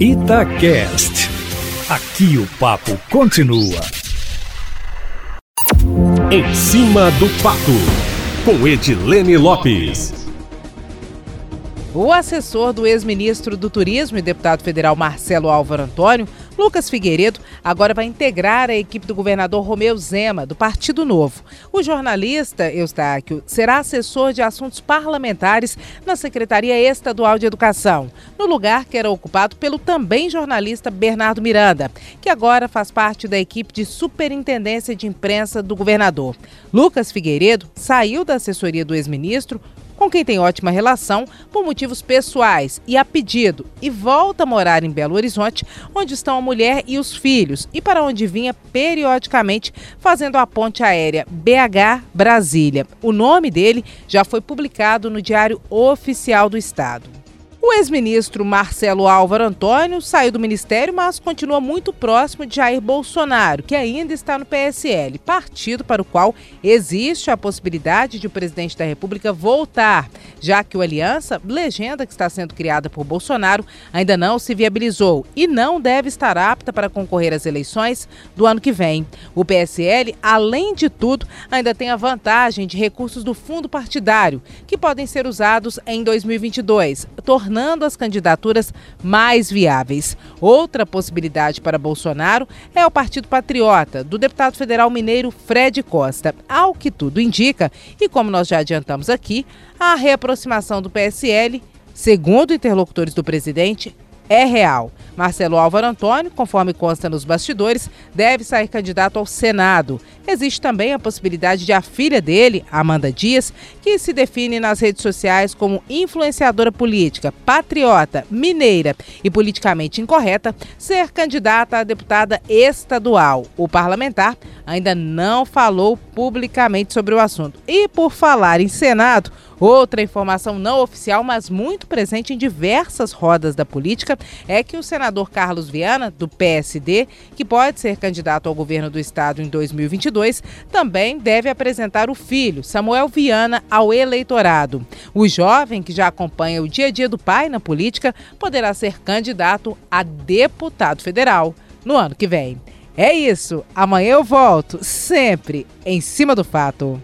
Itacast. Aqui o papo continua. Em cima do papo, com Edilene Lopes. O assessor do ex-ministro do Turismo e deputado federal Marcelo Álvaro Antônio, Lucas Figueiredo, agora vai integrar a equipe do governador Romeu Zema, do Partido Novo. O jornalista Eustáquio será assessor de assuntos parlamentares na Secretaria Estadual de Educação, no lugar que era ocupado pelo também jornalista Bernardo Miranda, que agora faz parte da equipe de superintendência de imprensa do governador. Lucas Figueiredo saiu da assessoria do ex-ministro com quem tem ótima relação por motivos pessoais e a pedido, e volta a morar em Belo Horizonte, onde estão a mulher e os filhos, e para onde vinha periodicamente fazendo a ponte aérea BH Brasília. O nome dele já foi publicado no Diário Oficial do Estado. O ex-ministro Marcelo Álvaro Antônio saiu do ministério, mas continua muito próximo de Jair Bolsonaro, que ainda está no PSL, partido para o qual existe a possibilidade de o presidente da República voltar, já que o Aliança, legenda que está sendo criada por Bolsonaro, ainda não se viabilizou e não deve estar apta para concorrer às eleições do ano que vem. O PSL, além de tudo, ainda tem a vantagem de recursos do fundo partidário, que podem ser usados em 2022, tornando tornando as candidaturas mais viáveis. Outra possibilidade para Bolsonaro é o Partido Patriota, do deputado federal mineiro Fred Costa. Ao que tudo indica, e como nós já adiantamos aqui, a reaproximação do PSL, segundo interlocutores do presidente, é real. Marcelo Álvaro Antônio, conforme consta nos bastidores, deve sair candidato ao Senado. Existe também a possibilidade de a filha dele, Amanda Dias, que se define nas redes sociais como influenciadora política, patriota, mineira e politicamente incorreta, ser candidata a deputada estadual. O parlamentar ainda não falou publicamente sobre o assunto. E por falar em Senado, outra informação não oficial, mas muito presente em diversas rodas da política, é que o senador Carlos Viana, do PSD, que pode ser candidato ao governo do estado em 2022, também deve apresentar o filho, Samuel Viana, ao eleitorado. O jovem, que já acompanha o dia a dia do pai na política, poderá ser candidato a deputado federal no ano que vem. É isso. Amanhã eu volto, sempre em cima do fato.